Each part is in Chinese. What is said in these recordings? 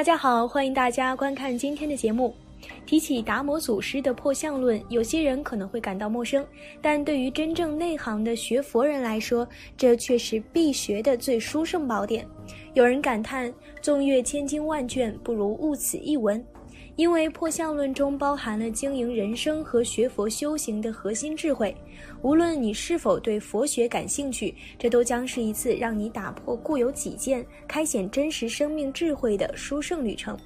大家好，欢迎大家观看今天的节目。提起达摩祖师的破相论，有些人可能会感到陌生，但对于真正内行的学佛人来说，这却是必学的最殊胜宝典。有人感叹：纵阅千经万卷，不如悟此一文。因为破相论中包含了经营人生和学佛修行的核心智慧，无论你是否对佛学感兴趣，这都将是一次让你打破固有己见、开显真实生命智慧的殊胜旅程。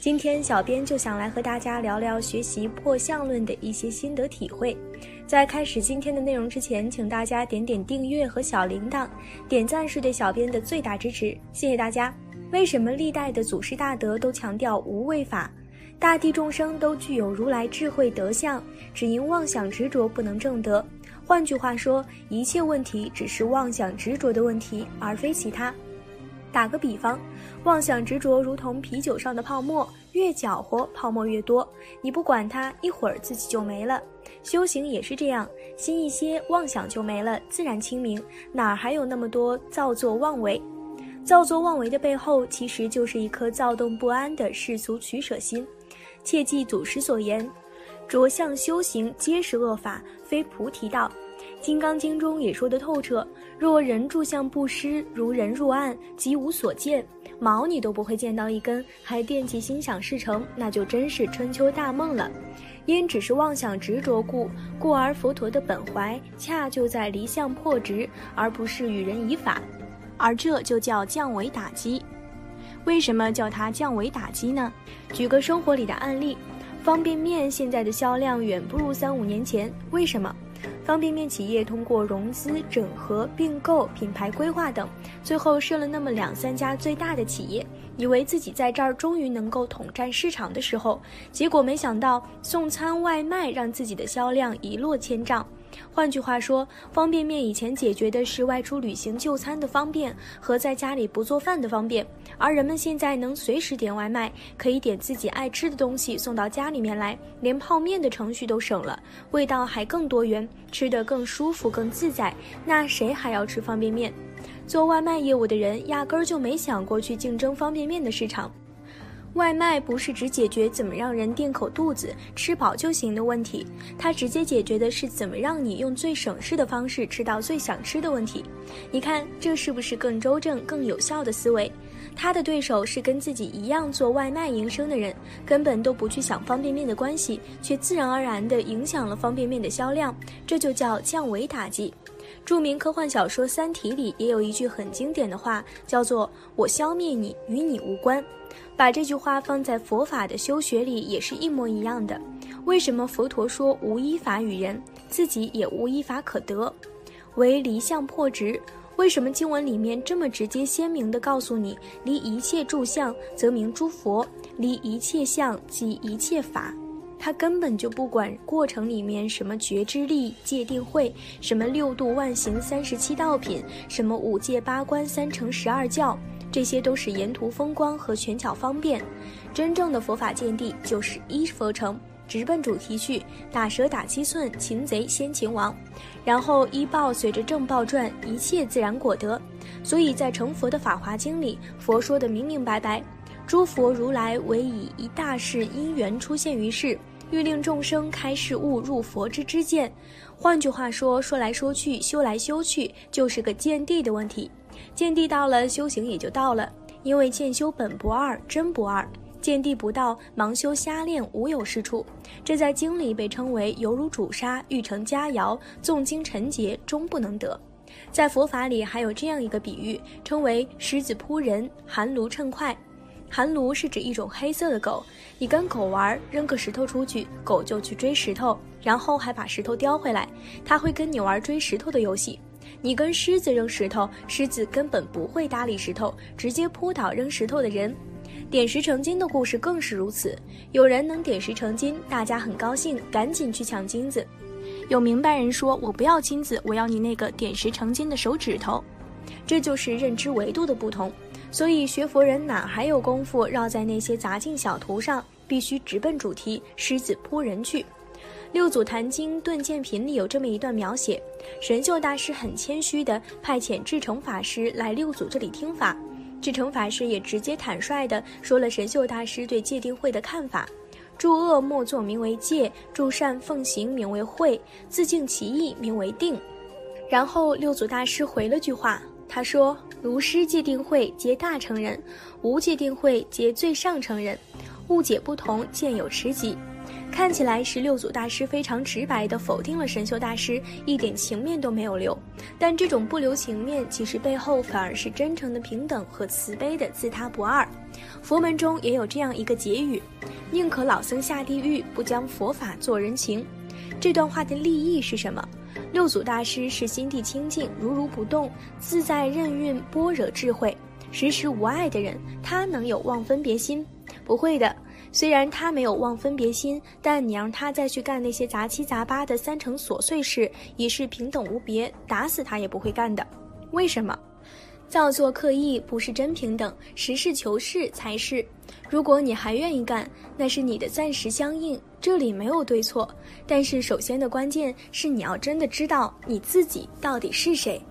今天，小编就想来和大家聊聊学习破相论的一些心得体会。在开始今天的内容之前，请大家点点订阅和小铃铛，点赞是对小编的最大支持，谢谢大家。为什么历代的祖师大德都强调无为法？大地众生都具有如来智慧德相，只因妄想执着不能证得。换句话说，一切问题只是妄想执着的问题，而非其他。打个比方，妄想执着如同啤酒上的泡沫，越搅和泡沫越多，你不管它，一会儿自己就没了。修行也是这样，心一些，妄想就没了，自然清明，哪还有那么多造作妄为？造作妄为的背后，其实就是一颗躁动不安的世俗取舍心。切记祖师所言：“着相修行皆是恶法，非菩提道。”《金刚经》中也说得透彻：“若人住相不施，如人入暗，即无所见，毛你都不会见到一根，还惦记心想事成，那就真是春秋大梦了。因只是妄想执着故，故而佛陀的本怀恰就在离相破执，而不是与人以法，而这就叫降维打击。”为什么叫它降维打击呢？举个生活里的案例，方便面现在的销量远不如三五年前。为什么？方便面企业通过融资、整合、并购、品牌规划等，最后设了那么两三家最大的企业，以为自己在这儿终于能够统占市场的时候，结果没想到送餐外卖让自己的销量一落千丈。换句话说，方便面以前解决的是外出旅行就餐的方便和在家里不做饭的方便，而人们现在能随时点外卖，可以点自己爱吃的东西送到家里面来，连泡面的程序都省了，味道还更多元，吃得更舒服、更自在。那谁还要吃方便面？做外卖业务的人压根儿就没想过去竞争方便面的市场。外卖不是只解决怎么让人垫口肚子、吃饱就行的问题，它直接解决的是怎么让你用最省事的方式吃到最想吃的问题。你看，这是不是更周正、更有效的思维？他的对手是跟自己一样做外卖营生的人，根本都不去想方便面的关系，却自然而然地影响了方便面的销量，这就叫降维打击。著名科幻小说《三体》里也有一句很经典的话，叫做“我消灭你，与你无关”。把这句话放在佛法的修学里也是一模一样的。为什么佛陀说无依法与人，自己也无依法可得？为离相破执。为什么经文里面这么直接鲜明地告诉你，离一切住相则名诸佛，离一切相即一切法？他根本就不管过程里面什么觉知力、界定慧，什么六度万行、三十七道品，什么五戒八关、三乘十二教。这些都是沿途风光和全巧方便，真正的佛法见地就是一佛成，直奔主题去，打蛇打七寸，擒贼先擒王，然后依报随着正报转，一切自然果得。所以在成佛的《法华经》里，佛说的明明白白，诸佛如来唯以一大事因缘出现于世，欲令众生开示悟入佛之知见。换句话说，说来说去，修来修去，就是个见地的问题。见地到了，修行也就到了。因为见修本不二，真不二。见地不到，盲修瞎练，无有是处。这在经里被称为犹如煮沙，欲成佳肴，纵经陈劫，终不能得。在佛法里还有这样一个比喻，称为狮子扑人，寒炉趁快。寒炉是指一种黑色的狗，你跟狗玩，扔个石头出去，狗就去追石头，然后还把石头叼回来。它会跟你玩追石头的游戏。你跟狮子扔石头，狮子根本不会搭理石头，直接扑倒扔石头的人。点石成金的故事更是如此，有人能点石成金，大家很高兴，赶紧去抢金子。有明白人说：“我不要金子，我要你那个点石成金的手指头。”这就是认知维度的不同。所以学佛人哪还有功夫绕在那些杂境小图上？必须直奔主题，狮子扑人去。六祖坛经顿渐品里有这么一段描写：神秀大师很谦虚的派遣智诚法师来六祖这里听法。智成法师也直接坦率的说了神秀大师对戒定慧的看法：诸恶莫作名为戒，诸善奉行名为慧，自净其意名为定。然后六祖大师回了句话，他说：“如师戒定慧皆大成人，无戒定慧皆最上乘人，误解不同，见有持己。”看起来是六祖大师非常直白地否定了神秀大师，一点情面都没有留。但这种不留情面，其实背后反而是真诚的平等和慈悲的自他不二。佛门中也有这样一个结语：“宁可老僧下地狱，不将佛法做人情。”这段话的立意是什么？六祖大师是心地清净、如如不动、自在任运般若智慧、时时无碍的人，他能有忘分别心？不会的。虽然他没有忘分别心，但你让他再去干那些杂七杂八的三成琐碎事，已是平等无别，打死他也不会干的。为什么？叫做刻意不是真平等，实事求是才是。如果你还愿意干，那是你的暂时相应，这里没有对错。但是首先的关键是你要真的知道你自己到底是谁。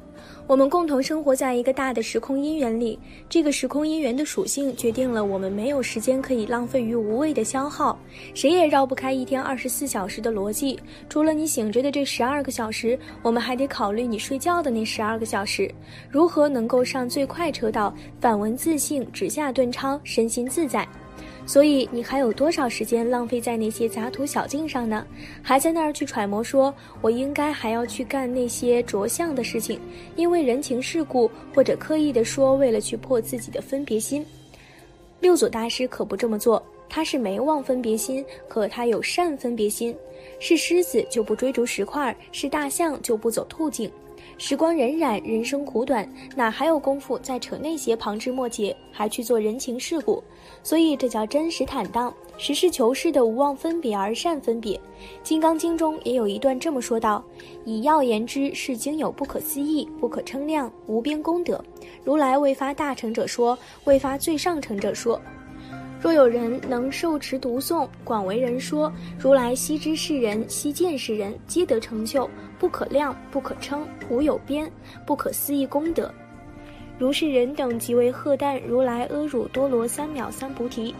我们共同生活在一个大的时空因缘里，这个时空因缘的属性决定了我们没有时间可以浪费于无谓的消耗。谁也绕不开一天二十四小时的逻辑，除了你醒着的这十二个小时，我们还得考虑你睡觉的那十二个小时，如何能够上最快车道，反闻自性，直下顿超，身心自在。所以你还有多少时间浪费在那些杂土小径上呢？还在那儿去揣摩说，我应该还要去干那些着相的事情，因为人情世故，或者刻意的说为了去破自己的分别心。六祖大师可不这么做，他是没忘分别心，可他有善分别心。是狮子就不追逐石块，是大象就不走兔径。时光荏苒，人生苦短，哪还有功夫再扯那些旁枝末节，还去做人情世故？所以这叫真实坦荡，实事求是的无忘分别而善分别。《金刚经》中也有一段这么说道：“以要言之，是经有不可思议、不可称量、无边功德。如来未发大成者说，未发最上乘者说。若有人能受持读诵，广为人说，如来悉知世人，悉见世人，皆得成就。”不可量，不可称，无有边，不可思议功德。如是人等即为贺旦如来阿耨多罗三藐三菩提。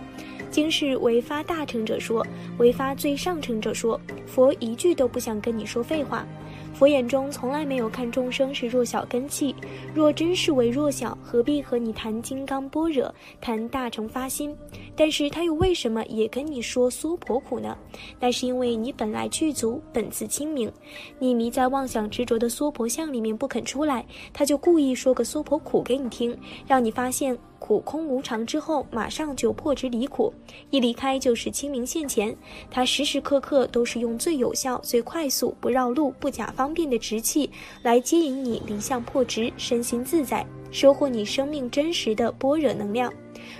经是为发大乘者说，为发最上乘者说。佛一句都不想跟你说废话。佛眼中从来没有看众生是弱小根器，若真是为弱小，何必和你谈金刚般若，谈大乘发心？但是他又为什么也跟你说娑婆苦呢？那是因为你本来具足，本自清明，你迷在妄想执着的娑婆相里面不肯出来，他就故意说个娑婆苦给你听，让你发现。苦空无常之后，马上就破执离苦，一离开就是清明现前。他时时刻刻都是用最有效、最快速、不绕路、不假方便的直气来接引你离相破执，身心自在，收获你生命真实的般若能量。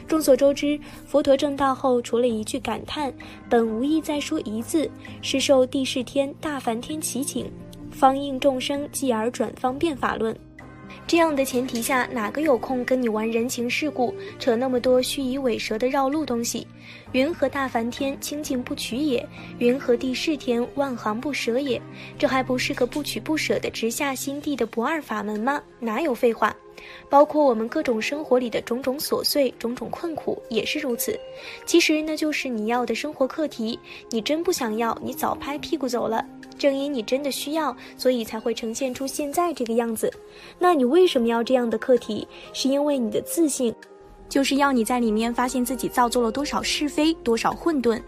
众所周知，佛陀正道后，除了一句感叹，本无意再说一字，是受地势天大梵天祈请，方应众生继而转方便法论。这样的前提下，哪个有空跟你玩人情世故，扯那么多虚以委蛇的绕路东西？云何大梵天清净不取也？云何地是天万行不舍也？这还不是个不取不舍的直下心地的不二法门吗？哪有废话？包括我们各种生活里的种种琐碎、种种困苦也是如此。其实那就是你要的生活课题。你真不想要，你早拍屁股走了。正因你真的需要，所以才会呈现出现在这个样子。那你为什么要这样的课题？是因为你的自信，就是要你在里面发现自己造作了多少是非，多少混沌。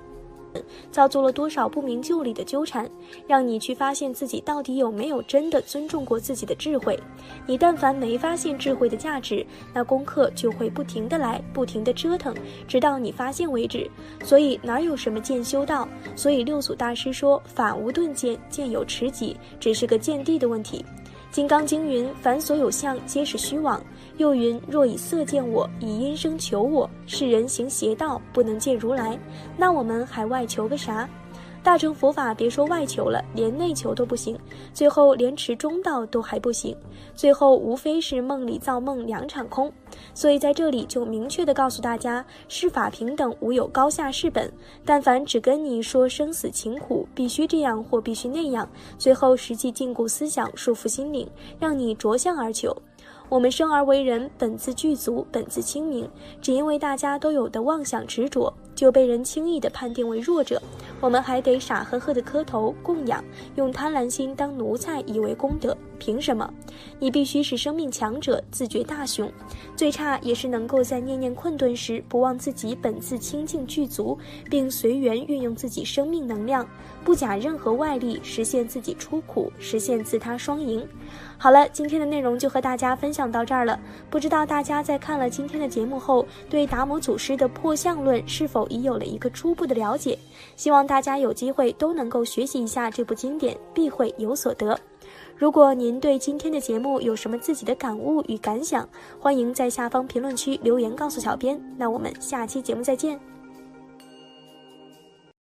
造作了多少不明就里的纠缠，让你去发现自己到底有没有真的尊重过自己的智慧。你但凡没发现智慧的价值，那功课就会不停的来，不停的折腾，直到你发现为止。所以哪有什么见修道？所以六祖大师说：“法无顿见，见有持己，只是个见地的问题。”《金刚经》云：“凡所有相，皆是虚妄。”又云：“若以色见我，以音声求我，是人行邪道，不能见如来。那我们海外求个啥？大乘佛法，别说外求了，连内求都不行。最后连持中道都还不行。最后无非是梦里造梦，两场空。所以在这里就明确的告诉大家：世法平等，无有高下是本。但凡只跟你说生死情苦，必须这样或必须那样，最后实际禁锢思想，束缚心灵，让你着相而求。我们生而为人，本自具足，本自清明，只因为大家都有的妄想执着。就被人轻易地判定为弱者，我们还得傻呵呵地磕头供养，用贪婪心当奴才，以为功德。凭什么？你必须是生命强者，自觉大雄，最差也是能够在念念困顿时，不忘自己本自清净具足，并随缘运用自己生命能量，不假任何外力，实现自己出苦，实现自他双赢。好了，今天的内容就和大家分享到这儿了。不知道大家在看了今天的节目后，对达摩祖师的破相论是否已有了一个初步的了解？希望大家有机会都能够学习一下这部经典，必会有所得。如果您对今天的节目有什么自己的感悟与感想，欢迎在下方评论区留言告诉小编。那我们下期节目再见。